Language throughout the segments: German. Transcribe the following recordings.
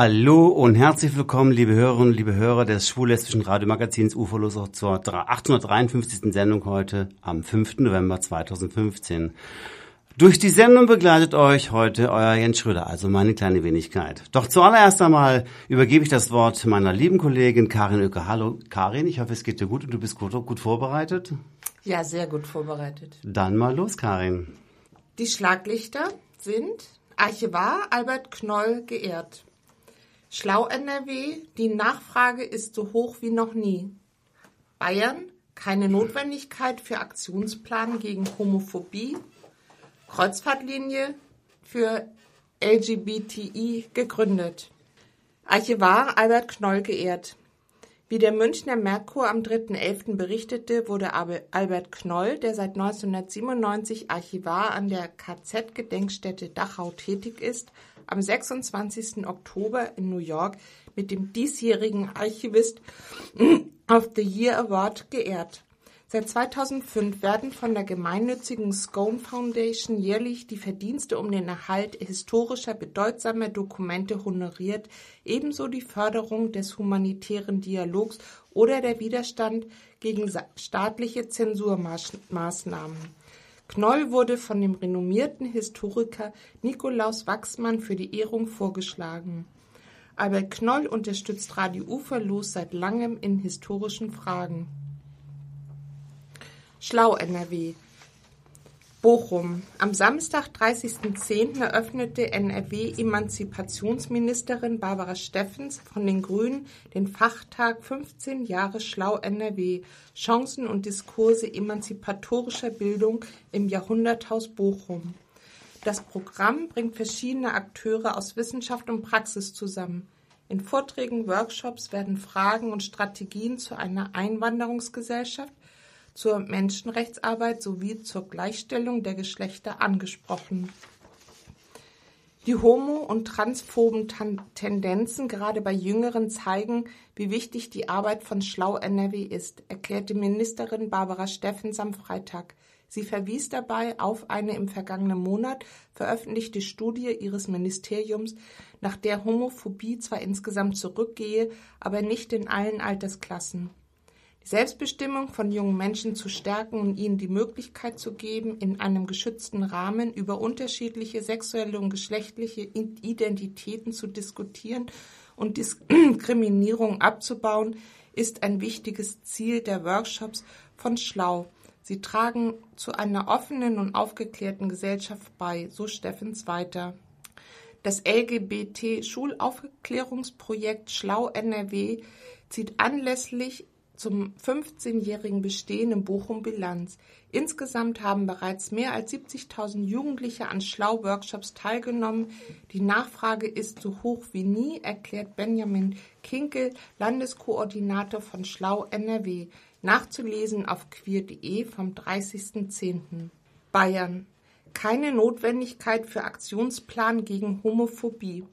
Hallo und herzlich willkommen, liebe Hörerinnen und liebe Hörer des schwul-lesbischen Radiomagazins UFOlos zur 853. Sendung heute am 5. November 2015. Durch die Sendung begleitet euch heute euer Jens Schröder, also meine kleine Wenigkeit. Doch zuallererst einmal übergebe ich das Wort meiner lieben Kollegin Karin Oecker. Hallo Karin, ich hoffe es geht dir gut und du bist gut, gut vorbereitet. Ja, sehr gut vorbereitet. Dann mal los, Karin. Die Schlaglichter sind Archivar Albert Knoll geehrt. Schlau NRW, die Nachfrage ist so hoch wie noch nie. Bayern, keine Notwendigkeit für Aktionsplan gegen Homophobie. Kreuzfahrtlinie für LGBTI gegründet. Archivar Albert Knoll geehrt. Wie der Münchner Merkur am 3.11. berichtete, wurde Albert Knoll, der seit 1997 Archivar an der KZ-Gedenkstätte Dachau tätig ist, am 26. Oktober in New York mit dem diesjährigen Archivist of the Year Award geehrt. Seit 2005 werden von der gemeinnützigen Scone Foundation jährlich die Verdienste um den Erhalt historischer bedeutsamer Dokumente honoriert, ebenso die Förderung des humanitären Dialogs oder der Widerstand gegen staatliche Zensurmaßnahmen. Knoll wurde von dem renommierten Historiker Nikolaus Wachsmann für die Ehrung vorgeschlagen. Albert Knoll unterstützt Radio Uferlos seit langem in historischen Fragen. Schlau NRW Bochum. Am Samstag, 30.10. eröffnete NRW-Emanzipationsministerin Barbara Steffens von den Grünen den Fachtag 15 Jahre Schlau NRW Chancen und Diskurse emanzipatorischer Bildung im Jahrhunderthaus Bochum. Das Programm bringt verschiedene Akteure aus Wissenschaft und Praxis zusammen. In Vorträgen, Workshops werden Fragen und Strategien zu einer Einwanderungsgesellschaft zur Menschenrechtsarbeit sowie zur Gleichstellung der Geschlechter angesprochen. Die homo- und transphoben Tendenzen gerade bei Jüngeren zeigen, wie wichtig die Arbeit von Schlau NRW ist, erklärte Ministerin Barbara Steffens am Freitag. Sie verwies dabei auf eine im vergangenen Monat veröffentlichte Studie ihres Ministeriums, nach der Homophobie zwar insgesamt zurückgehe, aber nicht in allen Altersklassen. Selbstbestimmung von jungen Menschen zu stärken und ihnen die Möglichkeit zu geben, in einem geschützten Rahmen über unterschiedliche sexuelle und geschlechtliche Identitäten zu diskutieren und Diskriminierung abzubauen, ist ein wichtiges Ziel der Workshops von Schlau. Sie tragen zu einer offenen und aufgeklärten Gesellschaft bei, so Steffens weiter. Das LGBT-Schulaufklärungsprojekt Schlau NRW zieht anlässlich zum 15-jährigen Bestehen in Bochum Bilanz. Insgesamt haben bereits mehr als 70.000 Jugendliche an Schlau-Workshops teilgenommen. Die Nachfrage ist so hoch wie nie, erklärt Benjamin Kinkel, Landeskoordinator von Schlau NRW. Nachzulesen auf queer.de vom 30.10. Bayern. Keine Notwendigkeit für Aktionsplan gegen Homophobie.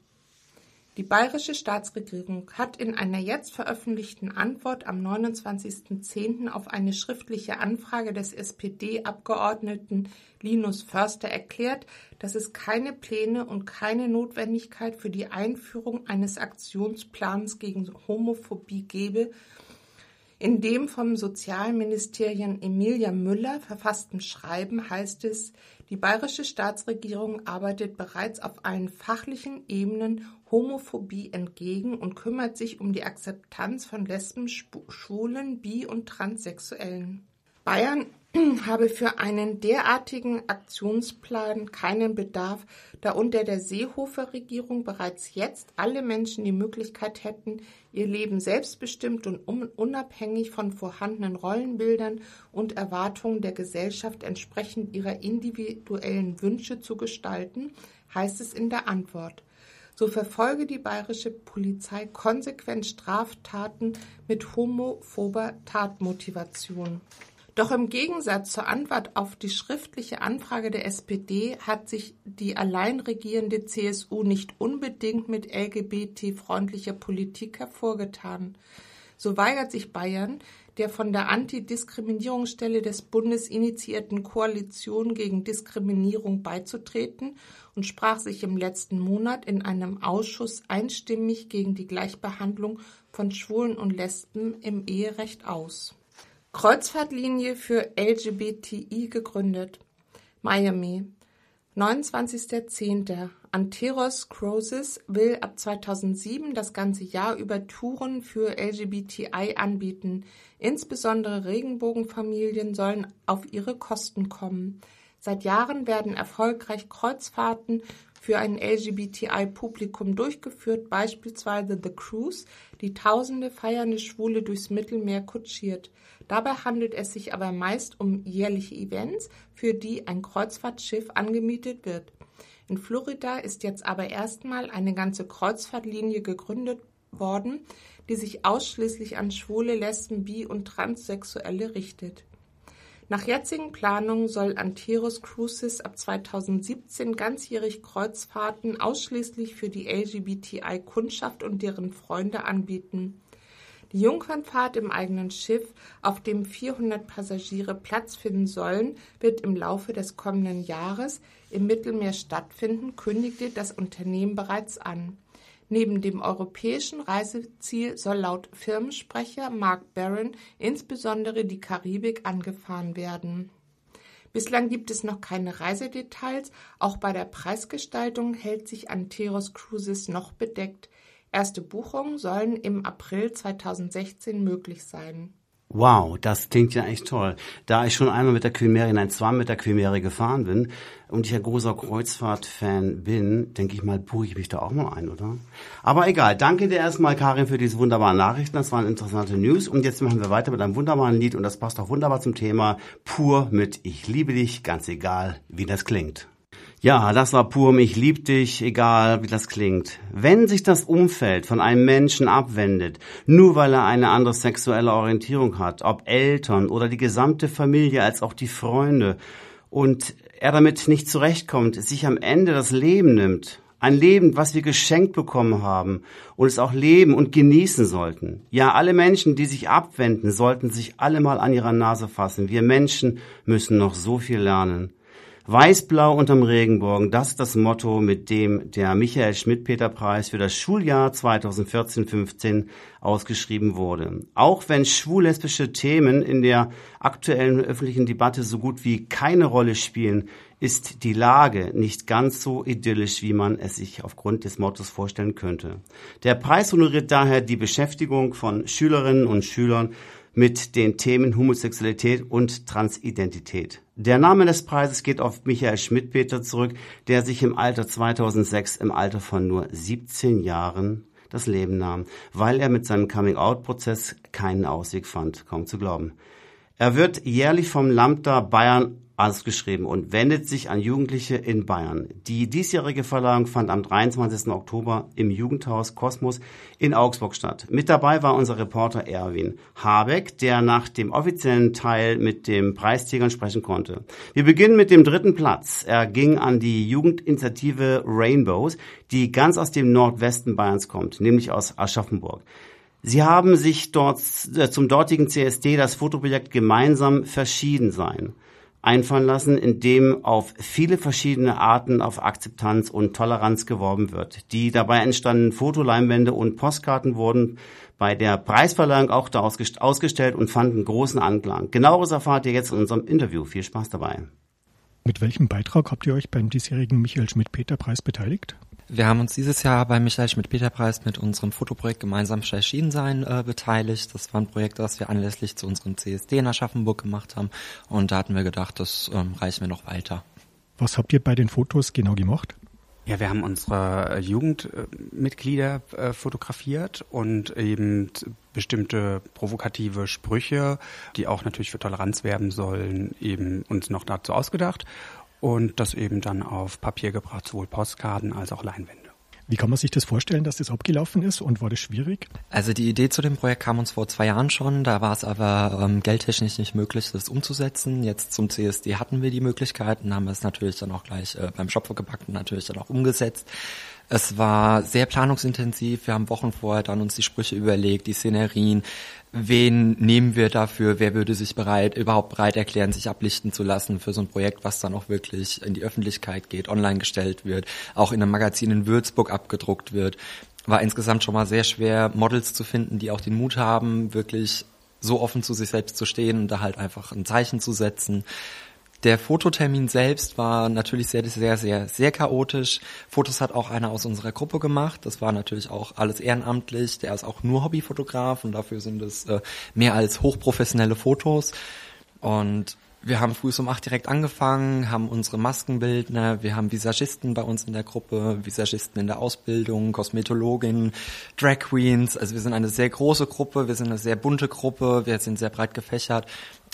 Die bayerische Staatsregierung hat in einer jetzt veröffentlichten Antwort am 29.10. auf eine schriftliche Anfrage des SPD-Abgeordneten Linus Förster erklärt, dass es keine Pläne und keine Notwendigkeit für die Einführung eines Aktionsplans gegen Homophobie gebe. In dem vom Sozialministerium Emilia Müller verfassten Schreiben heißt es, die bayerische Staatsregierung arbeitet bereits auf allen fachlichen Ebenen Homophobie entgegen und kümmert sich um die Akzeptanz von Lesben, Schwulen, Bi- und Transsexuellen. Bayern habe für einen derartigen Aktionsplan keinen Bedarf, da unter der Seehofer-Regierung bereits jetzt alle Menschen die Möglichkeit hätten, ihr Leben selbstbestimmt und unabhängig von vorhandenen Rollenbildern und Erwartungen der Gesellschaft entsprechend ihrer individuellen Wünsche zu gestalten, heißt es in der Antwort. So verfolge die bayerische Polizei konsequent Straftaten mit homophober Tatmotivation. Doch im Gegensatz zur Antwort auf die schriftliche Anfrage der SPD hat sich die allein regierende CSU nicht unbedingt mit LGBT-freundlicher Politik hervorgetan. So weigert sich Bayern, der von der Antidiskriminierungsstelle des Bundes initiierten Koalition gegen Diskriminierung beizutreten und sprach sich im letzten Monat in einem Ausschuss einstimmig gegen die Gleichbehandlung von Schwulen und Lesben im Eherecht aus. Kreuzfahrtlinie für LGBTI gegründet. Miami. 29.10. Anteros Cruises will ab 2007 das ganze Jahr über Touren für LGBTI anbieten. Insbesondere Regenbogenfamilien sollen auf ihre Kosten kommen. Seit Jahren werden erfolgreich Kreuzfahrten für ein LGBTI-Publikum durchgeführt, beispielsweise The Cruise, die tausende feiernde Schwule durchs Mittelmeer kutschiert. Dabei handelt es sich aber meist um jährliche Events, für die ein Kreuzfahrtschiff angemietet wird. In Florida ist jetzt aber erstmal eine ganze Kreuzfahrtlinie gegründet worden, die sich ausschließlich an Schwule, Lesben, Bi- und Transsexuelle richtet. Nach jetzigen Planungen soll Anteros Cruises ab 2017 ganzjährig Kreuzfahrten ausschließlich für die LGBTI-Kundschaft und deren Freunde anbieten. Die Jungfernfahrt im eigenen Schiff, auf dem 400 Passagiere Platz finden sollen, wird im Laufe des kommenden Jahres im Mittelmeer stattfinden, kündigte das Unternehmen bereits an. Neben dem europäischen Reiseziel soll laut Firmensprecher Mark Barron insbesondere die Karibik angefahren werden. Bislang gibt es noch keine Reisedetails, auch bei der Preisgestaltung hält sich Anteros Cruises noch bedeckt. Erste Buchungen sollen im April 2016 möglich sein. Wow, das klingt ja echt toll. Da ich schon einmal mit der Queen Mary, nein, zwar mit der Queen Mary gefahren bin und ich ein großer Kreuzfahrt-Fan bin, denke ich mal, buche ich mich da auch mal ein, oder? Aber egal, danke dir erstmal, Karin, für diese wunderbaren Nachrichten. Das waren interessante News. Und jetzt machen wir weiter mit einem wunderbaren Lied und das passt auch wunderbar zum Thema Pur mit Ich liebe dich, ganz egal, wie das klingt. Ja, das war pur Ich lieb dich, egal wie das klingt. Wenn sich das Umfeld von einem Menschen abwendet, nur weil er eine andere sexuelle Orientierung hat, ob Eltern oder die gesamte Familie als auch die Freunde, und er damit nicht zurechtkommt, sich am Ende das Leben nimmt, ein Leben, was wir geschenkt bekommen haben und es auch leben und genießen sollten. Ja, alle Menschen, die sich abwenden, sollten sich alle mal an ihrer Nase fassen. Wir Menschen müssen noch so viel lernen. Weißblau unterm Regenbogen, das ist das Motto, mit dem der Michael Schmidt-Peter-Preis für das Schuljahr 2014-15 ausgeschrieben wurde. Auch wenn schwul-lesbische Themen in der aktuellen öffentlichen Debatte so gut wie keine Rolle spielen, ist die Lage nicht ganz so idyllisch, wie man es sich aufgrund des Mottos vorstellen könnte. Der Preis honoriert daher die Beschäftigung von Schülerinnen und Schülern mit den Themen Homosexualität und Transidentität. Der Name des Preises geht auf Michael Schmidt-Peter zurück, der sich im Alter 2006 im Alter von nur 17 Jahren das Leben nahm, weil er mit seinem Coming-out-Prozess keinen Ausweg fand, kaum zu glauben. Er wird jährlich vom Lambda Bayern ausgeschrieben und wendet sich an Jugendliche in Bayern. Die diesjährige Verleihung fand am 23. Oktober im Jugendhaus Kosmos in Augsburg statt. Mit dabei war unser Reporter Erwin Habeck, der nach dem offiziellen Teil mit dem Preisträgern sprechen konnte. Wir beginnen mit dem dritten Platz. Er ging an die Jugendinitiative Rainbows, die ganz aus dem Nordwesten Bayerns kommt, nämlich aus Aschaffenburg. Sie haben sich dort äh, zum dortigen CSD das Fotoprojekt gemeinsam verschieden sein einfallen lassen, in dem auf viele verschiedene Arten auf Akzeptanz und Toleranz geworben wird. Die dabei entstandenen Fotoleinwände und Postkarten wurden bei der Preisverleihung auch da ausgestellt und fanden großen Anklang. Genaueres erfahrt ihr jetzt in unserem Interview. Viel Spaß dabei. Mit welchem Beitrag habt ihr euch beim diesjährigen Michael Schmidt-Peter-Preis beteiligt? Wir haben uns dieses Jahr beim Michael Schmidt-Peter-Preis mit unserem Fotoprojekt Gemeinsam erschienen sein äh, beteiligt. Das war ein Projekt, das wir anlässlich zu unserem CSD in Aschaffenburg gemacht haben. Und da hatten wir gedacht, das ähm, reichen wir noch weiter. Was habt ihr bei den Fotos genau gemacht? Ja, wir haben unsere Jugendmitglieder äh, fotografiert und eben bestimmte provokative Sprüche, die auch natürlich für Toleranz werben sollen, eben uns noch dazu ausgedacht und das eben dann auf Papier gebracht, sowohl Postkarten als auch Leinwände. Wie kann man sich das vorstellen, dass das abgelaufen ist und war das schwierig? Also die Idee zu dem Projekt kam uns vor zwei Jahren schon, da war es aber ähm, geldtechnisch nicht möglich, das umzusetzen. Jetzt zum CSD hatten wir die Möglichkeiten, haben wir es natürlich dann auch gleich äh, beim Shop gepackt und natürlich dann auch umgesetzt. Es war sehr planungsintensiv. Wir haben Wochen vorher dann uns die Sprüche überlegt, die Szenerien. Wen nehmen wir dafür? Wer würde sich bereit, überhaupt bereit erklären, sich ablichten zu lassen für so ein Projekt, was dann auch wirklich in die Öffentlichkeit geht, online gestellt wird, auch in einem Magazin in Würzburg abgedruckt wird. War insgesamt schon mal sehr schwer, Models zu finden, die auch den Mut haben, wirklich so offen zu sich selbst zu stehen und da halt einfach ein Zeichen zu setzen. Der Fototermin selbst war natürlich sehr, sehr, sehr, sehr chaotisch. Fotos hat auch einer aus unserer Gruppe gemacht. Das war natürlich auch alles ehrenamtlich. Der ist auch nur Hobbyfotograf und dafür sind es äh, mehr als hochprofessionelle Fotos. Und wir haben früh um acht direkt angefangen, haben unsere Maskenbildner, wir haben Visagisten bei uns in der Gruppe, Visagisten in der Ausbildung, Kosmetologin, Drag Queens. Also wir sind eine sehr große Gruppe, wir sind eine sehr bunte Gruppe, wir sind sehr breit gefächert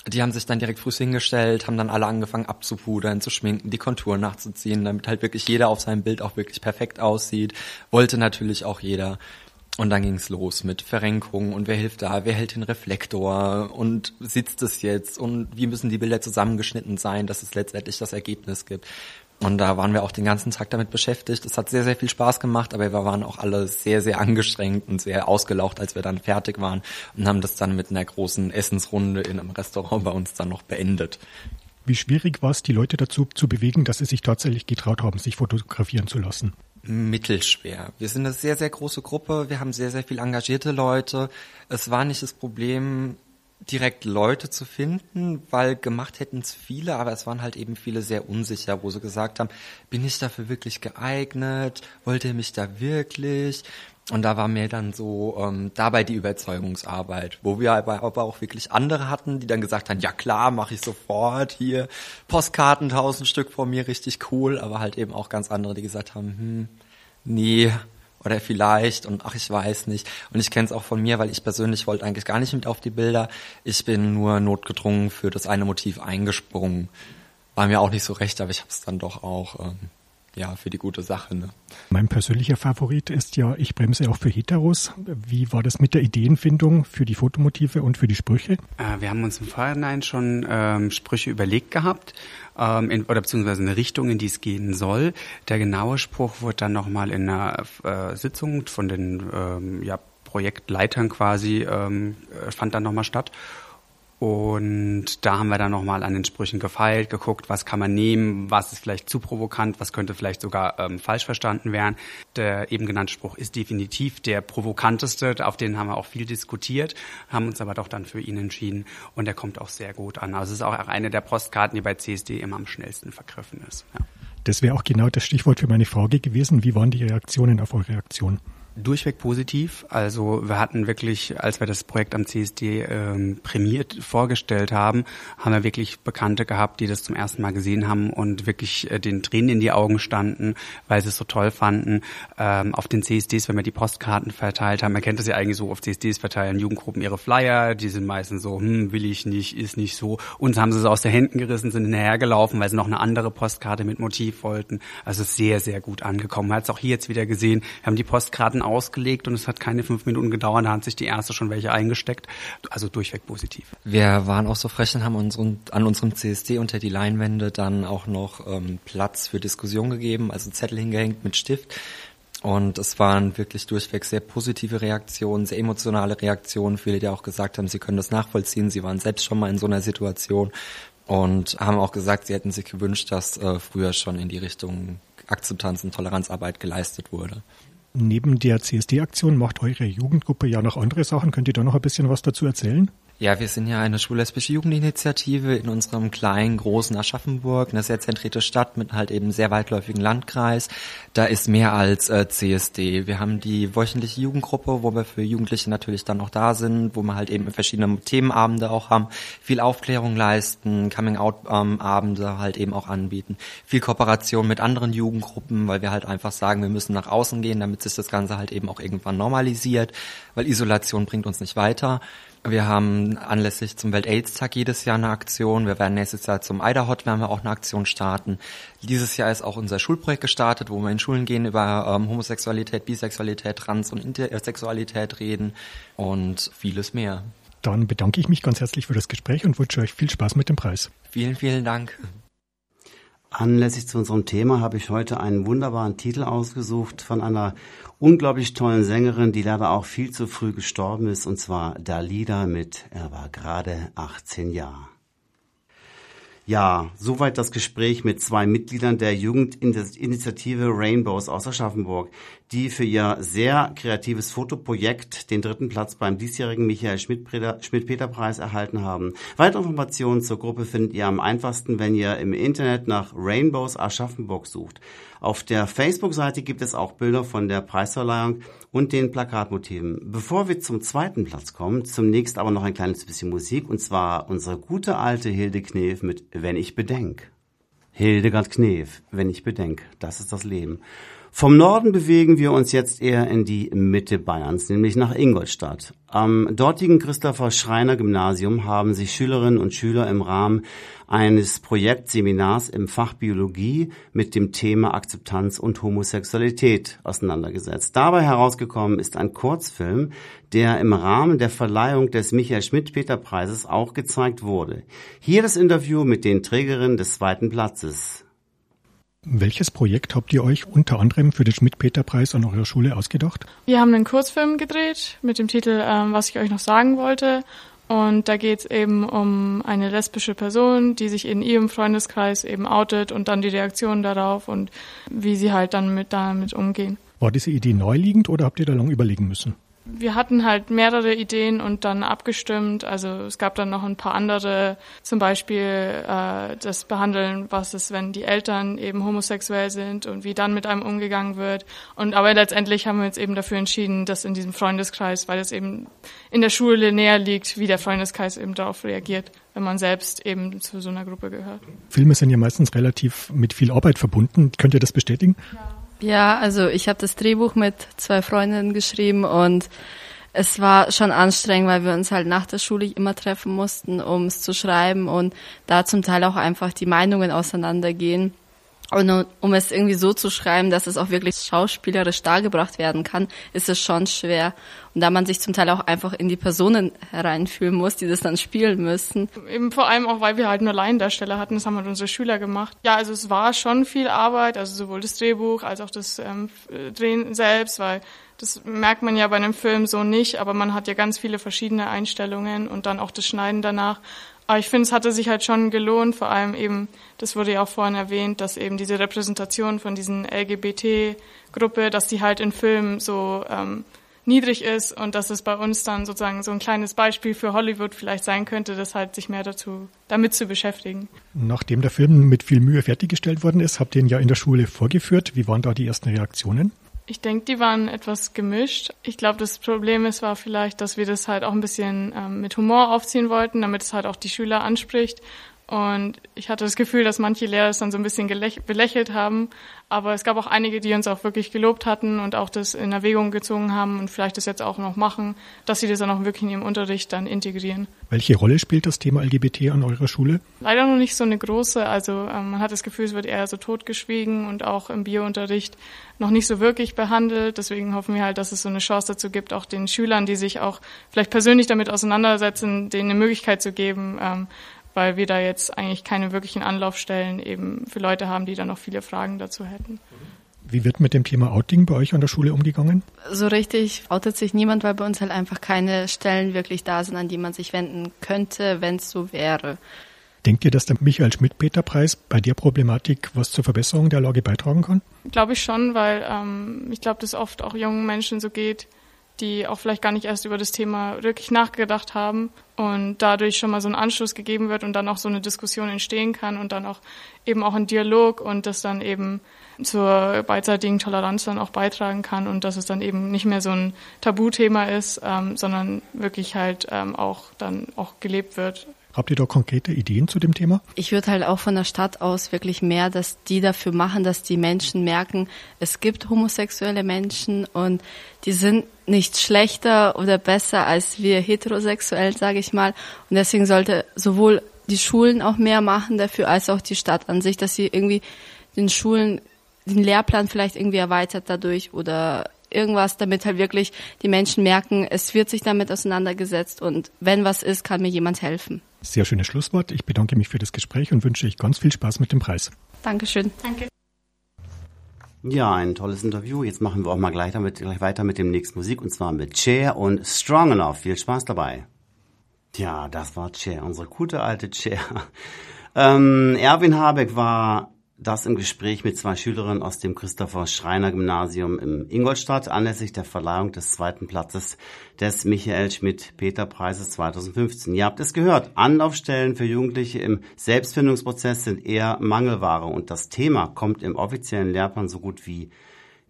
die haben sich dann direkt früh hingestellt, haben dann alle angefangen abzupudern, zu schminken, die Konturen nachzuziehen, damit halt wirklich jeder auf seinem Bild auch wirklich perfekt aussieht. Wollte natürlich auch jeder. Und dann ging's los mit Verrenkung und wer hilft da, wer hält den Reflektor und sitzt es jetzt und wie müssen die Bilder zusammengeschnitten sein, dass es letztendlich das Ergebnis gibt. Und da waren wir auch den ganzen Tag damit beschäftigt. Es hat sehr, sehr viel Spaß gemacht, aber wir waren auch alle sehr, sehr angestrengt und sehr ausgelaucht, als wir dann fertig waren und haben das dann mit einer großen Essensrunde in einem Restaurant bei uns dann noch beendet. Wie schwierig war es, die Leute dazu zu bewegen, dass sie sich tatsächlich getraut haben, sich fotografieren zu lassen? Mittelschwer. Wir sind eine sehr, sehr große Gruppe. Wir haben sehr, sehr viel engagierte Leute. Es war nicht das Problem, direkt Leute zu finden, weil gemacht hätten es viele, aber es waren halt eben viele sehr unsicher, wo sie gesagt haben, bin ich dafür wirklich geeignet? Wollt ihr mich da wirklich? Und da war mir dann so ähm, dabei die Überzeugungsarbeit, wo wir aber, aber auch wirklich andere hatten, die dann gesagt haben, ja klar, mache ich sofort, hier Postkarten tausend Stück vor mir, richtig cool, aber halt eben auch ganz andere, die gesagt haben, hm, nee, oder vielleicht und ach, ich weiß nicht. Und ich kenne es auch von mir, weil ich persönlich wollte eigentlich gar nicht mit auf die Bilder. Ich bin nur notgedrungen für das eine Motiv eingesprungen. War mir auch nicht so recht, aber ich habe es dann doch auch ähm, ja für die gute Sache. Ne? Mein persönlicher Favorit ist ja, ich bremse auch für Heteros. Wie war das mit der Ideenfindung für die Fotomotive und für die Sprüche? Äh, wir haben uns im Vorhinein schon ähm, Sprüche überlegt gehabt ähm, in, oder beziehungsweise eine Richtung, in die es gehen soll. Der genaue Spruch wurde dann nochmal in einer äh, Sitzung von den ähm, ja, Projektleitern quasi, ähm, äh, fand dann nochmal statt. Und da haben wir dann nochmal an den Sprüchen gefeilt, geguckt, was kann man nehmen, was ist vielleicht zu provokant, was könnte vielleicht sogar ähm, falsch verstanden werden. Der eben genannte Spruch ist definitiv der provokanteste, auf den haben wir auch viel diskutiert, haben uns aber doch dann für ihn entschieden und der kommt auch sehr gut an. Also es ist auch eine der Postkarten, die bei CSD immer am schnellsten vergriffen ist. Ja. Das wäre auch genau das Stichwort für meine Frage gewesen. Wie waren die Reaktionen auf eure Aktion? Durchweg positiv. Also wir hatten wirklich, als wir das Projekt am CSD ähm, prämiert vorgestellt haben, haben wir wirklich Bekannte gehabt, die das zum ersten Mal gesehen haben und wirklich äh, den Tränen in die Augen standen, weil sie es so toll fanden. Ähm, auf den CSDs, wenn wir die Postkarten verteilt haben, man kennt das ja eigentlich so, auf CSDs verteilen Jugendgruppen ihre Flyer, die sind meistens so, hm, will ich nicht, ist nicht so. Uns haben sie es aus den Händen gerissen, sind hinterhergelaufen, weil sie noch eine andere Postkarte mit Motiv wollten. Also sehr, sehr gut angekommen. Man hat es auch hier jetzt wieder gesehen. Wir haben die Postkarten ausgelegt und es hat keine fünf Minuten gedauert, da hat sich die erste schon welche eingesteckt. Also durchweg positiv. Wir waren auch so frech und haben unseren, an unserem CSD unter die Leinwände dann auch noch ähm, Platz für Diskussion gegeben, also Zettel hingehängt mit Stift. Und es waren wirklich durchweg sehr positive Reaktionen, sehr emotionale Reaktionen. Viele, die auch gesagt haben, sie können das nachvollziehen. Sie waren selbst schon mal in so einer Situation und haben auch gesagt, sie hätten sich gewünscht, dass äh, früher schon in die Richtung Akzeptanz und Toleranzarbeit geleistet wurde. Neben der CSD-Aktion macht eure Jugendgruppe ja noch andere Sachen. Könnt ihr da noch ein bisschen was dazu erzählen? Ja, wir sind ja eine schwul-lesbische Jugendinitiative in unserem kleinen, großen Aschaffenburg, eine sehr zentrierte Stadt mit halt eben sehr weitläufigen Landkreis. Da ist mehr als äh, CSD. Wir haben die wöchentliche Jugendgruppe, wo wir für Jugendliche natürlich dann noch da sind, wo wir halt eben verschiedene Themenabende auch haben, viel Aufklärung leisten, Coming-out-Abende halt eben auch anbieten, viel Kooperation mit anderen Jugendgruppen, weil wir halt einfach sagen, wir müssen nach außen gehen, damit sich das Ganze halt eben auch irgendwann normalisiert, weil Isolation bringt uns nicht weiter. Wir haben anlässlich zum Welt-Aids-Tag jedes Jahr eine Aktion. Wir werden nächstes Jahr zum Eiderhot werden wir auch eine Aktion starten. Dieses Jahr ist auch unser Schulprojekt gestartet, wo wir in Schulen gehen über ähm, Homosexualität, Bisexualität, Trans- und Intersexualität reden und vieles mehr. Dann bedanke ich mich ganz herzlich für das Gespräch und wünsche euch viel Spaß mit dem Preis. Vielen, vielen Dank. Anlässlich zu unserem Thema habe ich heute einen wunderbaren Titel ausgesucht von einer unglaublich tollen Sängerin, die leider auch viel zu früh gestorben ist, und zwar Dalida mit Er war gerade 18 Jahre. Ja, soweit das Gespräch mit zwei Mitgliedern der Jugendinitiative Rainbows aus Aschaffenburg, die für ihr sehr kreatives Fotoprojekt den dritten Platz beim diesjährigen Michael Schmidt-Peter-Preis erhalten haben. Weitere Informationen zur Gruppe findet ihr am einfachsten, wenn ihr im Internet nach Rainbows Aschaffenburg sucht. Auf der Facebook-Seite gibt es auch Bilder von der Preisverleihung und den Plakatmotiven. Bevor wir zum zweiten Platz kommen, zunächst aber noch ein kleines bisschen Musik und zwar unsere gute alte Hilde Knef mit Wenn ich bedenk. Hildegard Knef, wenn ich bedenk, das ist das Leben. Vom Norden bewegen wir uns jetzt eher in die Mitte Bayerns, nämlich nach Ingolstadt. Am dortigen Christopher Schreiner Gymnasium haben sich Schülerinnen und Schüler im Rahmen eines Projektseminars im Fach Biologie mit dem Thema Akzeptanz und Homosexualität auseinandergesetzt. Dabei herausgekommen ist ein Kurzfilm, der im Rahmen der Verleihung des Michael Schmidt-Peter-Preises auch gezeigt wurde. Hier das Interview mit den Trägerinnen des zweiten Platzes. Welches Projekt habt ihr euch unter anderem für den Schmidt-Peter-Preis an eurer Schule ausgedacht? Wir haben einen Kurzfilm gedreht mit dem Titel ähm, Was ich euch noch sagen wollte. Und da geht es eben um eine lesbische Person, die sich in ihrem Freundeskreis eben outet und dann die Reaktionen darauf und wie sie halt dann mit damit umgehen. War diese Idee neuliegend oder habt ihr da lange überlegen müssen? Wir hatten halt mehrere Ideen und dann abgestimmt. Also es gab dann noch ein paar andere, zum Beispiel äh, das Behandeln, was ist, wenn die Eltern eben homosexuell sind und wie dann mit einem umgegangen wird. Und aber letztendlich haben wir uns eben dafür entschieden, dass in diesem Freundeskreis, weil es eben in der Schule näher liegt, wie der Freundeskreis eben darauf reagiert, wenn man selbst eben zu so einer Gruppe gehört. Filme sind ja meistens relativ mit viel Arbeit verbunden. Könnt ihr das bestätigen? Ja. Ja, also ich habe das Drehbuch mit zwei Freundinnen geschrieben und es war schon anstrengend, weil wir uns halt nach der Schule immer treffen mussten, um es zu schreiben und da zum Teil auch einfach die Meinungen auseinandergehen. Und um es irgendwie so zu schreiben, dass es auch wirklich schauspielerisch dargebracht werden kann, ist es schon schwer. Und da man sich zum Teil auch einfach in die Personen hereinfühlen muss, die das dann spielen müssen. Eben vor allem auch, weil wir halt nur Laiendarsteller hatten, das haben halt unsere Schüler gemacht. Ja, also es war schon viel Arbeit, also sowohl das Drehbuch als auch das ähm, Drehen selbst, weil das merkt man ja bei einem Film so nicht, aber man hat ja ganz viele verschiedene Einstellungen und dann auch das Schneiden danach. Aber ich finde, es hatte sich halt schon gelohnt, vor allem eben, das wurde ja auch vorhin erwähnt, dass eben diese Repräsentation von diesen LGBT-Gruppe, dass die halt in Filmen so ähm, niedrig ist und dass es bei uns dann sozusagen so ein kleines Beispiel für Hollywood vielleicht sein könnte, das halt sich mehr dazu damit zu beschäftigen. Nachdem der Film mit viel Mühe fertiggestellt worden ist, habt ihr ihn ja in der Schule vorgeführt. Wie waren da die ersten Reaktionen? Ich denke, die waren etwas gemischt. Ich glaube, das Problem ist war vielleicht, dass wir das halt auch ein bisschen ähm, mit Humor aufziehen wollten, damit es halt auch die Schüler anspricht und ich hatte das Gefühl, dass manche Lehrer es dann so ein bisschen belächelt haben. Aber es gab auch einige, die uns auch wirklich gelobt hatten und auch das in Erwägung gezogen haben und vielleicht das jetzt auch noch machen, dass sie das dann auch wirklich in ihrem Unterricht dann integrieren. Welche Rolle spielt das Thema LGBT an eurer Schule? Leider noch nicht so eine große. Also ähm, man hat das Gefühl, es wird eher so totgeschwiegen und auch im Biounterricht noch nicht so wirklich behandelt. Deswegen hoffen wir halt, dass es so eine Chance dazu gibt, auch den Schülern, die sich auch vielleicht persönlich damit auseinandersetzen, denen eine Möglichkeit zu geben, ähm, weil wir da jetzt eigentlich keine wirklichen Anlaufstellen eben für Leute haben, die da noch viele Fragen dazu hätten. Wie wird mit dem Thema Outing bei euch an der Schule umgegangen? So richtig outet sich niemand, weil bei uns halt einfach keine Stellen wirklich da sind, an die man sich wenden könnte, wenn es so wäre. Denkt ihr, dass der Michael Schmidt-Peter-Preis bei der Problematik was zur Verbesserung der Lage beitragen kann? Glaube ich schon, weil ähm, ich glaube, dass oft auch jungen Menschen so geht, die auch vielleicht gar nicht erst über das Thema wirklich nachgedacht haben und dadurch schon mal so ein Anschluss gegeben wird und dann auch so eine Diskussion entstehen kann und dann auch eben auch ein Dialog und das dann eben zur beidseitigen Toleranz dann auch beitragen kann und dass es dann eben nicht mehr so ein Tabuthema ist, ähm, sondern wirklich halt ähm, auch dann auch gelebt wird. Habt ihr da konkrete Ideen zu dem Thema? Ich würde halt auch von der Stadt aus wirklich mehr, dass die dafür machen, dass die Menschen merken, es gibt homosexuelle Menschen und die sind nicht schlechter oder besser als wir heterosexuell, sage ich mal. Und deswegen sollte sowohl die Schulen auch mehr machen dafür, als auch die Stadt an sich, dass sie irgendwie den Schulen den Lehrplan vielleicht irgendwie erweitert dadurch oder irgendwas, damit halt wirklich die Menschen merken, es wird sich damit auseinandergesetzt und wenn was ist, kann mir jemand helfen. Sehr schönes Schlusswort. Ich bedanke mich für das Gespräch und wünsche euch ganz viel Spaß mit dem Preis. Dankeschön. Danke. Ja, ein tolles Interview. Jetzt machen wir auch mal gleich, damit, gleich weiter mit dem nächsten Musik und zwar mit Cher und Strong Enough. Viel Spaß dabei. Ja, das war Cher, unsere gute alte Cher. Ähm, Erwin Habeck war das im Gespräch mit zwei Schülerinnen aus dem Christopher Schreiner Gymnasium in Ingolstadt anlässlich der Verleihung des zweiten Platzes des Michael Schmidt Peter Preises 2015. Ihr habt es gehört, Anlaufstellen für Jugendliche im Selbstfindungsprozess sind eher Mangelware und das Thema kommt im offiziellen Lehrplan so gut wie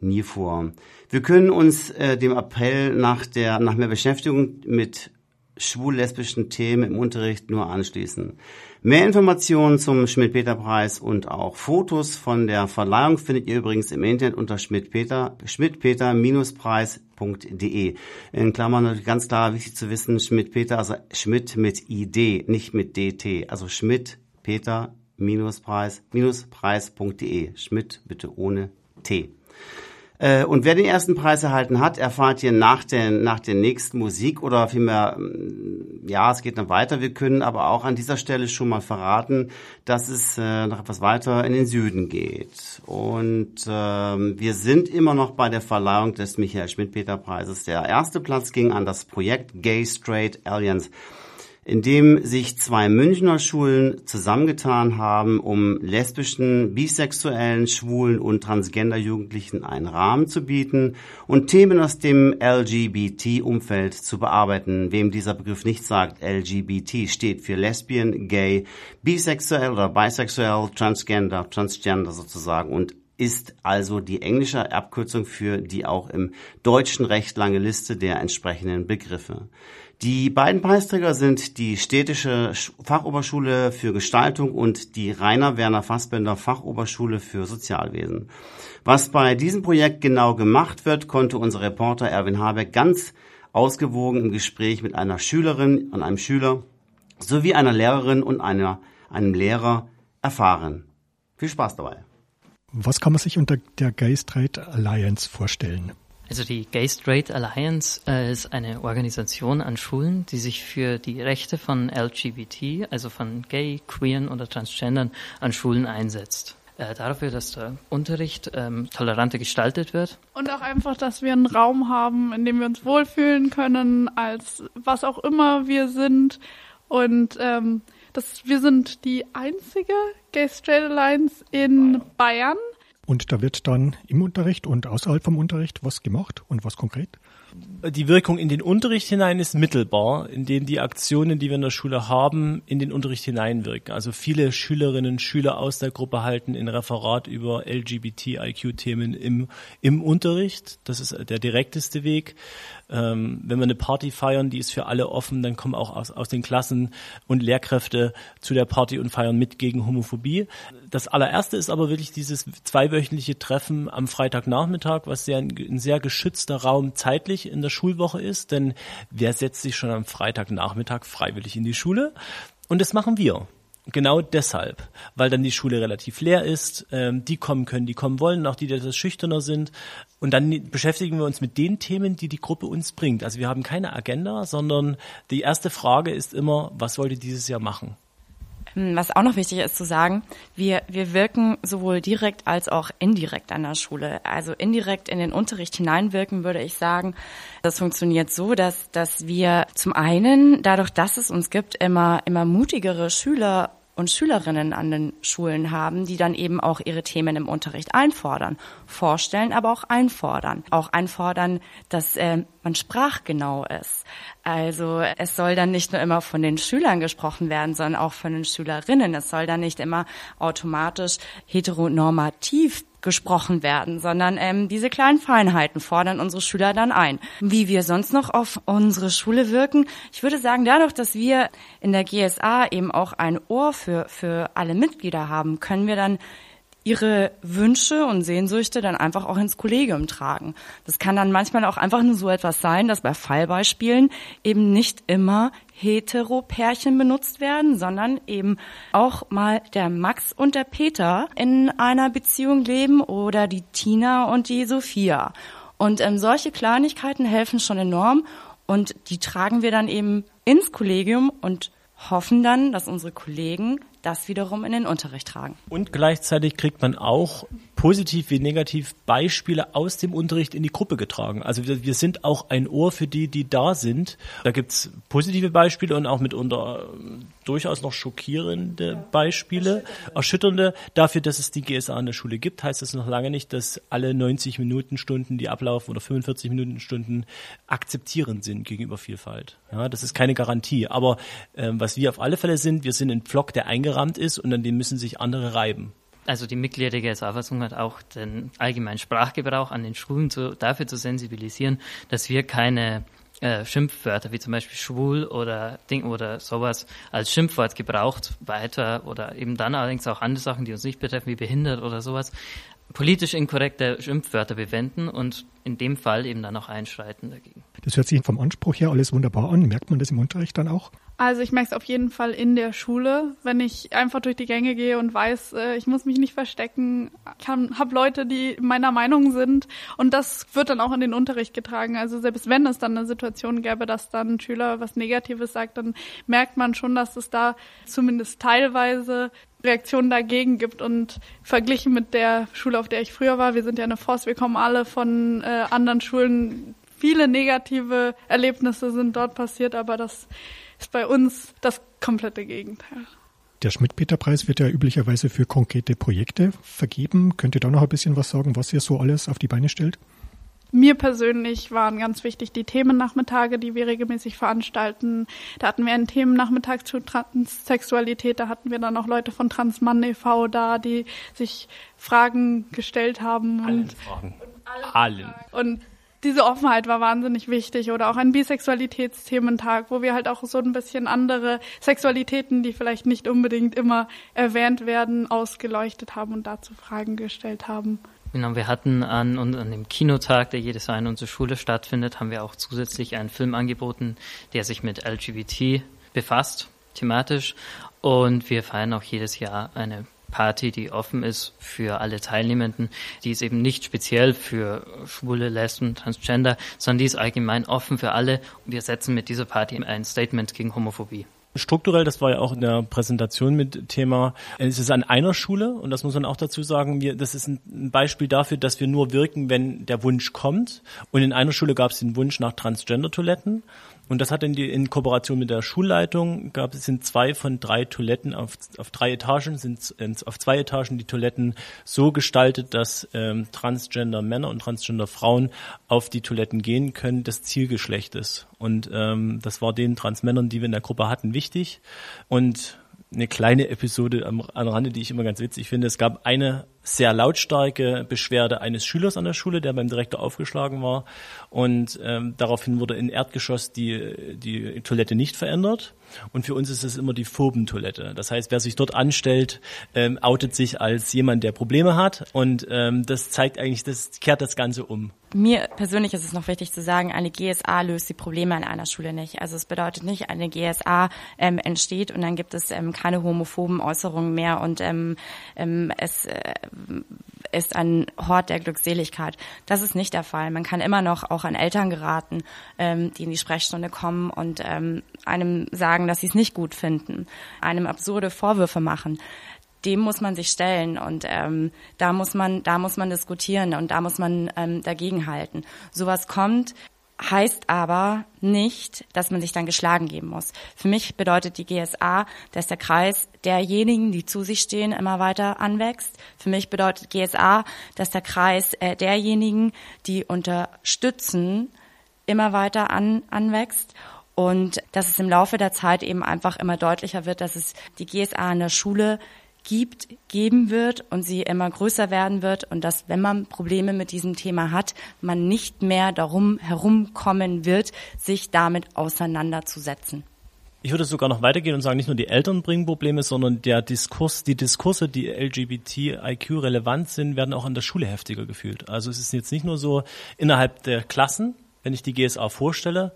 nie vor. Wir können uns äh, dem Appell nach der nach mehr Beschäftigung mit schwul-lesbischen Themen im Unterricht nur anschließen. Mehr Informationen zum Schmidt-Peter-Preis und auch Fotos von der Verleihung findet ihr übrigens im Internet unter Schmidt-Peter, schmidt-peter-preis.de. In Klammern natürlich ganz klar wichtig zu wissen, Schmidt-Peter, also Schmidt mit ID, nicht mit DT. Also Schmidt-Peter-Preis-Preis.de. Schmidt bitte ohne T. Äh, und wer den ersten Preis erhalten hat, erfahrt ihr nach, den, nach der nächsten Musik oder vielmehr, mm, ja, es geht noch weiter. Wir können aber auch an dieser Stelle schon mal verraten, dass es äh, noch etwas weiter in den Süden geht. Und ähm, wir sind immer noch bei der Verleihung des Michael Schmidt-Peter-Preises. Der erste Platz ging an das Projekt Gay Straight Alliance in dem sich zwei Münchner Schulen zusammengetan haben, um lesbischen, bisexuellen, schwulen und transgender Jugendlichen einen Rahmen zu bieten und Themen aus dem LGBT-Umfeld zu bearbeiten. Wem dieser Begriff nicht sagt, LGBT steht für Lesbian, Gay, Bisexuell oder Bisexuell, Transgender, Transgender sozusagen und ist also die englische Abkürzung für die auch im deutschen Recht lange Liste der entsprechenden Begriffe. Die beiden Preisträger sind die Städtische Fachoberschule für Gestaltung und die Rainer Werner Fassbender Fachoberschule für Sozialwesen. Was bei diesem Projekt genau gemacht wird, konnte unser Reporter Erwin Habeck ganz ausgewogen im Gespräch mit einer Schülerin und einem Schüler sowie einer Lehrerin und einer, einem Lehrer erfahren. Viel Spaß dabei. Was kann man sich unter der Gay Straight Alliance vorstellen? Also die Gay Straight Alliance äh, ist eine Organisation an Schulen, die sich für die Rechte von LGBT, also von Gay, Queeren oder Transgendern an Schulen einsetzt. Äh, dafür, dass der Unterricht ähm, toleranter gestaltet wird. Und auch einfach, dass wir einen Raum haben, in dem wir uns wohlfühlen können, als was auch immer wir sind. Und ähm, das, wir sind die einzige Gay Straight Alliance in Bayern und da wird dann im Unterricht und außerhalb vom Unterricht was gemacht und was konkret? Die Wirkung in den Unterricht hinein ist mittelbar, indem die Aktionen, die wir in der Schule haben, in den Unterricht hineinwirken. Also viele Schülerinnen und Schüler aus der Gruppe halten ein Referat über LGBTIQ-Themen im, im Unterricht. Das ist der direkteste Weg. Ähm, wenn wir eine Party feiern, die ist für alle offen, dann kommen auch aus, aus den Klassen und Lehrkräfte zu der Party und feiern mit gegen Homophobie. Das allererste ist aber wirklich dieses zweiwöchentliche Treffen am Freitagnachmittag, was sehr ein, sehr geschützter Raum zeitlich in der Schulwoche ist, denn wer setzt sich schon am Freitagnachmittag freiwillig in die Schule? Und das machen wir. Genau deshalb, weil dann die Schule relativ leer ist, ähm, die kommen können, die kommen wollen, auch die, die etwas schüchterner sind. Und dann beschäftigen wir uns mit den Themen, die die Gruppe uns bringt. Also wir haben keine Agenda, sondern die erste Frage ist immer, was wollt ihr dieses Jahr machen? Hm, was auch noch wichtig ist zu sagen, wir, wir wirken sowohl direkt als auch indirekt an der Schule. Also indirekt in den Unterricht hineinwirken, würde ich sagen. Das funktioniert so, dass, dass wir zum einen, dadurch, dass es uns gibt, immer, immer mutigere Schüler und Schülerinnen an den Schulen haben, die dann eben auch ihre Themen im Unterricht einfordern, vorstellen, aber auch einfordern. Auch einfordern, dass äh, man sprachgenau ist. Also es soll dann nicht nur immer von den Schülern gesprochen werden, sondern auch von den Schülerinnen. Es soll dann nicht immer automatisch heteronormativ gesprochen werden, sondern ähm, diese kleinen Feinheiten fordern unsere Schüler dann ein. Wie wir sonst noch auf unsere Schule wirken, ich würde sagen, dadurch, dass wir in der GSA eben auch ein Ohr für, für alle Mitglieder haben, können wir dann ihre Wünsche und Sehnsüchte dann einfach auch ins Kollegium tragen. Das kann dann manchmal auch einfach nur so etwas sein, dass bei Fallbeispielen eben nicht immer Hetero-Pärchen benutzt werden, sondern eben auch mal der Max und der Peter in einer Beziehung leben oder die Tina und die Sophia. Und ähm, solche Kleinigkeiten helfen schon enorm und die tragen wir dann eben ins Kollegium und hoffen dann, dass unsere Kollegen das wiederum in den Unterricht tragen. Und gleichzeitig kriegt man auch positiv wie negativ Beispiele aus dem Unterricht in die Gruppe getragen. Also wir, wir sind auch ein Ohr für die, die da sind. Da gibt's positive Beispiele und auch mitunter äh, durchaus noch schockierende Beispiele, erschütternde. Dafür, dass es die GSA in der Schule gibt, heißt das noch lange nicht, dass alle 90 Minuten Stunden, die ablaufen oder 45 Minuten Stunden akzeptierend sind gegenüber Vielfalt. Ja, das ist keine Garantie. Aber ähm, was wir auf alle Fälle sind, wir sind ein Pflock, der eingerahmt ist und an dem müssen sich andere reiben. Also die Mitglieder der GSA-Fassung hat auch den allgemeinen Sprachgebrauch an den Schulen zu, dafür zu sensibilisieren, dass wir keine äh, Schimpfwörter wie zum Beispiel schwul oder Ding oder sowas als Schimpfwort gebraucht weiter oder eben dann allerdings auch andere Sachen, die uns nicht betreffen, wie behindert oder sowas, politisch inkorrekte Schimpfwörter bewenden und in dem Fall eben dann auch einschreiten dagegen. Das hört sich vom Anspruch her alles wunderbar an. Merkt man das im Unterricht dann auch? Also ich merke es auf jeden Fall in der Schule, wenn ich einfach durch die Gänge gehe und weiß, äh, ich muss mich nicht verstecken, habe Leute, die meiner Meinung sind und das wird dann auch in den Unterricht getragen. Also selbst wenn es dann eine Situation gäbe, dass dann ein Schüler was Negatives sagt, dann merkt man schon, dass es da zumindest teilweise Reaktionen dagegen gibt und verglichen mit der Schule, auf der ich früher war, wir sind ja eine Forst, wir kommen alle von äh, anderen Schulen, viele negative Erlebnisse sind dort passiert, aber das ist bei uns das komplette Gegenteil. Der Schmidt-Peter-Preis wird ja üblicherweise für konkrete Projekte vergeben. Könnt ihr da noch ein bisschen was sagen, was ihr so alles auf die Beine stellt? Mir persönlich waren ganz wichtig die Themennachmittage, die wir regelmäßig veranstalten. Da hatten wir einen Themennachmittag zu Transsexualität, da hatten wir dann auch Leute von Transmann e.V. da, die sich Fragen gestellt haben. Allen Fragen. Allen. Und diese Offenheit war wahnsinnig wichtig oder auch ein Bisexualitätsthementag, wo wir halt auch so ein bisschen andere Sexualitäten, die vielleicht nicht unbedingt immer erwähnt werden, ausgeleuchtet haben und dazu Fragen gestellt haben. Genau, wir hatten an, an dem Kinotag, der jedes Jahr in unserer Schule stattfindet, haben wir auch zusätzlich einen Film angeboten, der sich mit LGBT befasst, thematisch. Und wir feiern auch jedes Jahr eine Party, die offen ist für alle Teilnehmenden. Die ist eben nicht speziell für Schwule, Lesben, Transgender, sondern die ist allgemein offen für alle. Und wir setzen mit dieser Party ein Statement gegen Homophobie. Strukturell, das war ja auch in der Präsentation mit Thema, es ist an einer Schule und das muss man auch dazu sagen, wir, das ist ein Beispiel dafür, dass wir nur wirken, wenn der Wunsch kommt. Und in einer Schule gab es den Wunsch nach Transgender-Toiletten und das hat in, die, in Kooperation mit der Schulleitung gab es sind zwei von drei Toiletten auf, auf drei Etagen sind auf zwei Etagen die Toiletten so gestaltet, dass ähm, Transgender Männer und Transgender Frauen auf die Toiletten gehen können des Zielgeschlechtes. Und ähm, das war den Transmännern, die wir in der Gruppe hatten, wichtig. Und eine kleine Episode am, am Rande, die ich immer ganz witzig finde. Es gab eine sehr lautstarke Beschwerde eines Schülers an der Schule, der beim Direktor aufgeschlagen war. Und ähm, daraufhin wurde in Erdgeschoss die, die Toilette nicht verändert. Und für uns ist es immer die Phobentoilette. Das heißt, wer sich dort anstellt, ähm, outet sich als jemand, der Probleme hat. Und ähm, das zeigt eigentlich, das kehrt das Ganze um. Mir persönlich ist es noch wichtig zu sagen, eine GSA löst die Probleme an einer Schule nicht. Also es bedeutet nicht, eine GSA ähm, entsteht und dann gibt es ähm, keine homophoben Äußerungen mehr und ähm, ähm, es äh, ist ein Hort der Glückseligkeit. Das ist nicht der Fall. Man kann immer noch auch an Eltern geraten, ähm, die in die Sprechstunde kommen und ähm, einem sagen, dass sie es nicht gut finden, einem absurde Vorwürfe machen dem muss man sich stellen und ähm, da muss man da muss man diskutieren und da muss man ähm, dagegenhalten. Sowas kommt heißt aber nicht, dass man sich dann geschlagen geben muss. Für mich bedeutet die GSA, dass der Kreis derjenigen, die zu sich stehen, immer weiter anwächst. Für mich bedeutet GSA, dass der Kreis äh, derjenigen, die unterstützen, immer weiter an, anwächst und dass es im Laufe der Zeit eben einfach immer deutlicher wird, dass es die GSA in der Schule gibt, geben wird und sie immer größer werden wird und dass, wenn man Probleme mit diesem Thema hat, man nicht mehr darum herumkommen wird, sich damit auseinanderzusetzen. Ich würde sogar noch weitergehen und sagen, nicht nur die Eltern bringen Probleme, sondern der Diskurs, die Diskurse, die LGBTIQ relevant sind, werden auch an der Schule heftiger gefühlt. Also es ist jetzt nicht nur so innerhalb der Klassen, wenn ich die GSA vorstelle.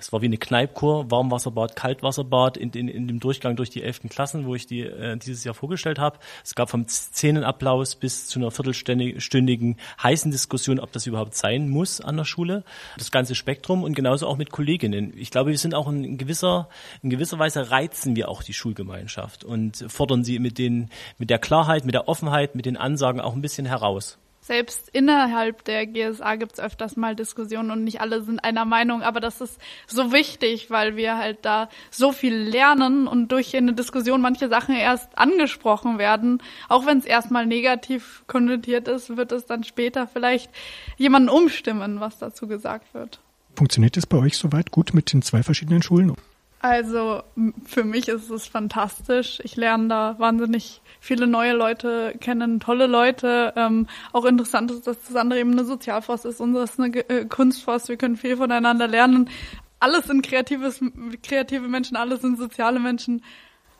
Es war wie eine Kneipkur, Warmwasserbad, Kaltwasserbad in, in, in dem Durchgang durch die elften Klassen, wo ich die äh, dieses Jahr vorgestellt habe. Es gab vom Szenenapplaus bis zu einer viertelstündigen heißen Diskussion, ob das überhaupt sein muss an der Schule. Das ganze Spektrum und genauso auch mit Kolleginnen. Ich glaube, wir sind auch in gewisser, in gewisser Weise reizen wir auch die Schulgemeinschaft und fordern sie mit den, mit der Klarheit, mit der Offenheit, mit den Ansagen auch ein bisschen heraus. Selbst innerhalb der GSA gibt es öfters mal Diskussionen und nicht alle sind einer Meinung, aber das ist so wichtig, weil wir halt da so viel lernen und durch eine Diskussion manche Sachen erst angesprochen werden. Auch wenn es erstmal negativ konnotiert ist, wird es dann später vielleicht jemanden umstimmen, was dazu gesagt wird. Funktioniert es bei euch soweit gut mit den zwei verschiedenen Schulen? Also für mich ist es fantastisch. Ich lerne da wahnsinnig viele neue Leute kennen, tolle Leute. Ähm, auch interessant ist, dass das andere eben eine Sozialforst ist, unsere ist eine äh, Kunstforst. Wir können viel voneinander lernen. Alles sind kreatives, kreative Menschen, alles sind soziale Menschen.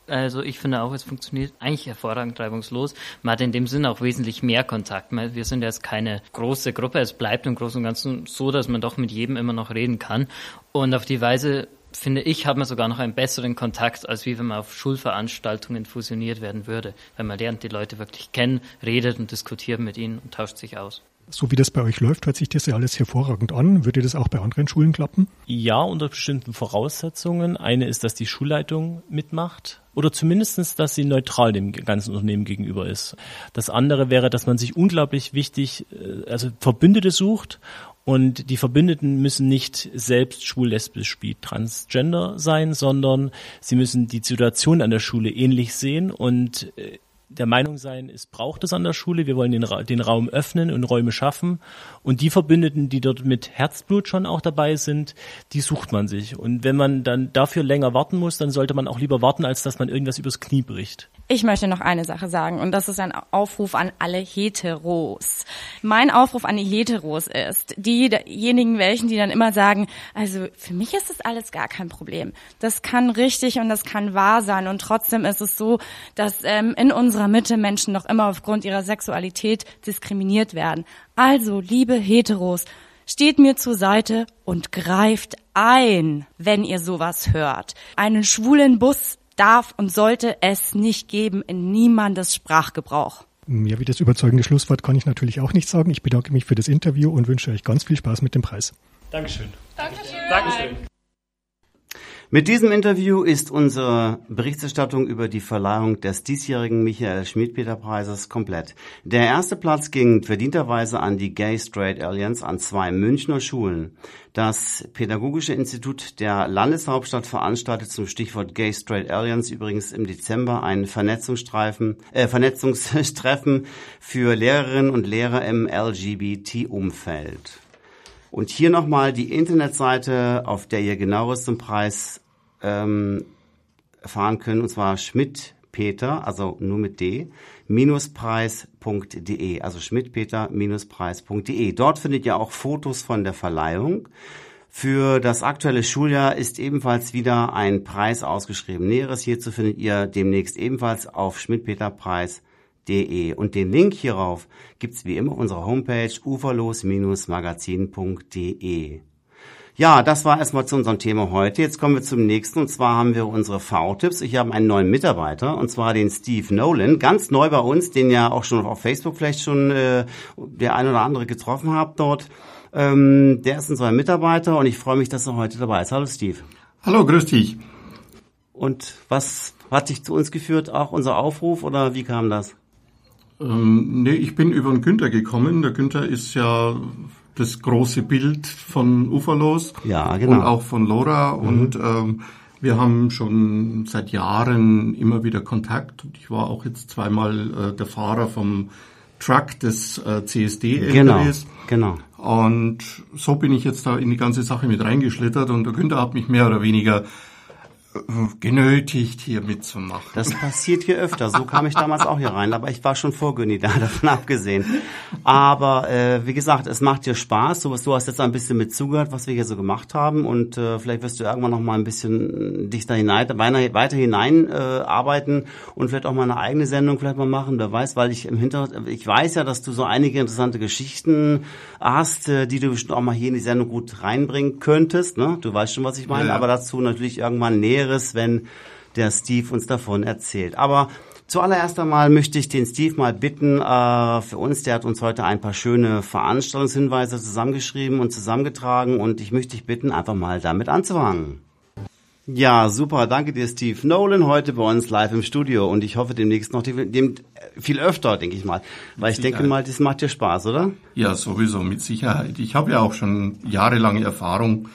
Also ich finde auch, es funktioniert eigentlich hervorragend reibungslos. Man hat in dem Sinne auch wesentlich mehr Kontakt. Wir sind jetzt keine große Gruppe. Es bleibt im Großen und Ganzen so, dass man doch mit jedem immer noch reden kann. Und auf die Weise finde ich, hat man sogar noch einen besseren Kontakt, als wie wenn man auf Schulveranstaltungen fusioniert werden würde. Weil man lernt die Leute wirklich kennen, redet und diskutiert mit ihnen und tauscht sich aus. So wie das bei euch läuft, hört sich das ja alles hervorragend an. Würde das auch bei anderen Schulen klappen? Ja, unter bestimmten Voraussetzungen. Eine ist, dass die Schulleitung mitmacht oder zumindestens, dass sie neutral dem ganzen Unternehmen gegenüber ist. Das andere wäre, dass man sich unglaublich wichtig, äh, also Verbündete sucht und die Verbündeten müssen nicht selbst schwul, lesbisch, bi, transgender sein, sondern sie müssen die Situation an der Schule ähnlich sehen und äh, der Meinung sein, es braucht es an der Schule, wir wollen den, Ra den Raum öffnen und Räume schaffen. Und die Verbündeten, die dort mit Herzblut schon auch dabei sind, die sucht man sich. Und wenn man dann dafür länger warten muss, dann sollte man auch lieber warten, als dass man irgendwas übers Knie bricht. Ich möchte noch eine Sache sagen und das ist ein Aufruf an alle Heteros. Mein Aufruf an die Heteros ist, diejenigen welchen, die dann immer sagen, also für mich ist das alles gar kein Problem. Das kann richtig und das kann wahr sein und trotzdem ist es so, dass ähm, in unserer Mitte Menschen noch immer aufgrund ihrer Sexualität diskriminiert werden. Also, liebe Heteros, steht mir zur Seite und greift ein, wenn ihr sowas hört. Einen schwulen Bus darf und sollte es nicht geben in niemandes Sprachgebrauch. Ja, wie das überzeugende Schlusswort kann ich natürlich auch nicht sagen. Ich bedanke mich für das Interview und wünsche euch ganz viel Spaß mit dem Preis. Dankeschön. Dankeschön. Dankeschön. Mit diesem Interview ist unsere Berichterstattung über die Verleihung des diesjährigen Michael Schmidt-Peter-Preises komplett. Der erste Platz ging verdienterweise an die Gay Straight Alliance an zwei Münchner Schulen. Das Pädagogische Institut der Landeshauptstadt veranstaltet zum Stichwort Gay Straight Alliance übrigens im Dezember ein Vernetzungsstreifen, äh, Vernetzungstreffen für Lehrerinnen und Lehrer im LGBT-Umfeld. Und hier nochmal die Internetseite, auf der ihr genaueres zum Preis ähm, erfahren könnt, und zwar Schmidt-Peter, also nur mit D, minuspreis.de, also schmidtpeter-preis.de. Dort findet ihr auch Fotos von der Verleihung. Für das aktuelle Schuljahr ist ebenfalls wieder ein Preis ausgeschrieben. Näheres hierzu findet ihr demnächst ebenfalls auf schmidtpeterpreis.de und den Link hierauf gibt's wie immer unsere Homepage uferlos-magazin.de. Ja, das war erstmal zu unserem Thema heute. Jetzt kommen wir zum nächsten und zwar haben wir unsere V-Tipps. Ich habe einen neuen Mitarbeiter und zwar den Steve Nolan, ganz neu bei uns, den ja auch schon auf Facebook vielleicht schon äh, der ein oder andere getroffen habt dort. Ähm, der ist neuer Mitarbeiter und ich freue mich, dass er heute dabei ist. Hallo Steve. Hallo, grüß dich. Und was hat dich zu uns geführt? Auch unser Aufruf oder wie kam das? Ähm, nee, ich bin über den Günther gekommen. Der Günther ist ja das große Bild von Uferlos. Ja, genau. Und auch von Laura. Mhm. Und ähm, wir haben schon seit Jahren immer wieder Kontakt. Und ich war auch jetzt zweimal äh, der Fahrer vom Truck des äh, CSD genau, genau. Und so bin ich jetzt da in die ganze Sache mit reingeschlittert und der Günther hat mich mehr oder weniger genötigt, hier mitzumachen. Das passiert hier öfter. So kam ich damals auch hier rein, aber ich war schon vor Günni da, davon abgesehen. Aber äh, wie gesagt, es macht dir Spaß. Du, du hast jetzt ein bisschen mit zugehört, was wir hier so gemacht haben und äh, vielleicht wirst du irgendwann noch mal ein bisschen dich da hinein, weiter hinein äh, arbeiten und vielleicht auch mal eine eigene Sendung vielleicht mal machen. Wer weiß, weil ich im Hintergrund, ich weiß ja, dass du so einige interessante Geschichten hast, äh, die du bestimmt auch mal hier in die Sendung gut reinbringen könntest. Ne? Du weißt schon, was ich meine. Ja. Aber dazu natürlich irgendwann näher Näheres, wenn der Steve uns davon erzählt. Aber Zuallererst einmal möchte ich den Steve mal bitten, äh, für uns, der hat uns heute ein paar schöne Veranstaltungshinweise zusammengeschrieben und zusammengetragen und ich möchte dich bitten, einfach mal damit anzufangen. Ja, super, danke dir, Steve Nolan, heute bei uns live im Studio und ich hoffe demnächst noch dem, viel öfter, denke ich mal, weil ich denke mal, das macht dir Spaß, oder? Ja, sowieso, mit Sicherheit. Ich habe ja auch schon jahrelange Erfahrung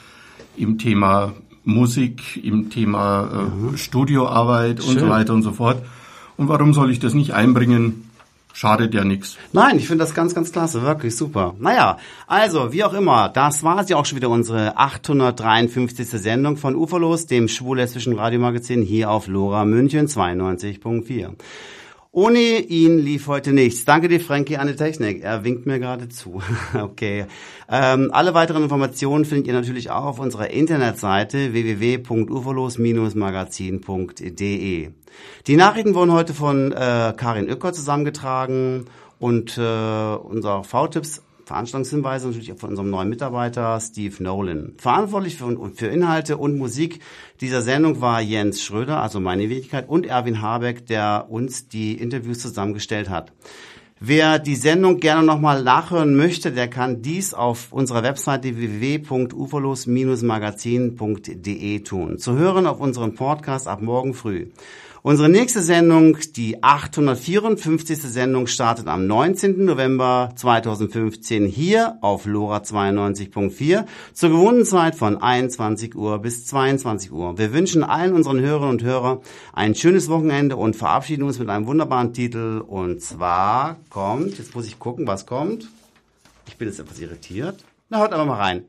im Thema Musik, im Thema äh, Studioarbeit Schön. und so weiter und so fort. Und warum soll ich das nicht einbringen? Schadet ja nichts. Nein, ich finde das ganz, ganz klasse, wirklich super. Naja, also, wie auch immer, das war ja auch schon wieder unsere 853. Sendung von Uferlos, dem schwul-lesbischen Radiomagazin hier auf Lora München 92.4. Ohne ihn lief heute nichts. Danke dir, Frankie, an die Technik. Er winkt mir gerade zu. okay. Ähm, alle weiteren Informationen findet ihr natürlich auch auf unserer Internetseite www.ufolos-magazin.de. Die Nachrichten wurden heute von äh, Karin Oecker zusammengetragen und äh, unser V-Tipps Veranstaltungshinweise natürlich auch von unserem neuen Mitarbeiter Steve Nolan. Verantwortlich für, für Inhalte und Musik dieser Sendung war Jens Schröder, also meine Wenigkeit, und Erwin Habeck, der uns die Interviews zusammengestellt hat. Wer die Sendung gerne nochmal nachhören möchte, der kann dies auf unserer Webseite www.ufolos-magazin.de tun. Zu hören auf unserem Podcast ab morgen früh. Unsere nächste Sendung, die 854. Sendung, startet am 19. November 2015 hier auf LoRa 92.4 zur gewohnten Zeit von 21 Uhr bis 22 Uhr. Wir wünschen allen unseren Hörerinnen und Hörern ein schönes Wochenende und verabschieden uns mit einem wunderbaren Titel. Und zwar kommt, jetzt muss ich gucken, was kommt. Ich bin jetzt etwas irritiert. Na, hört aber mal rein.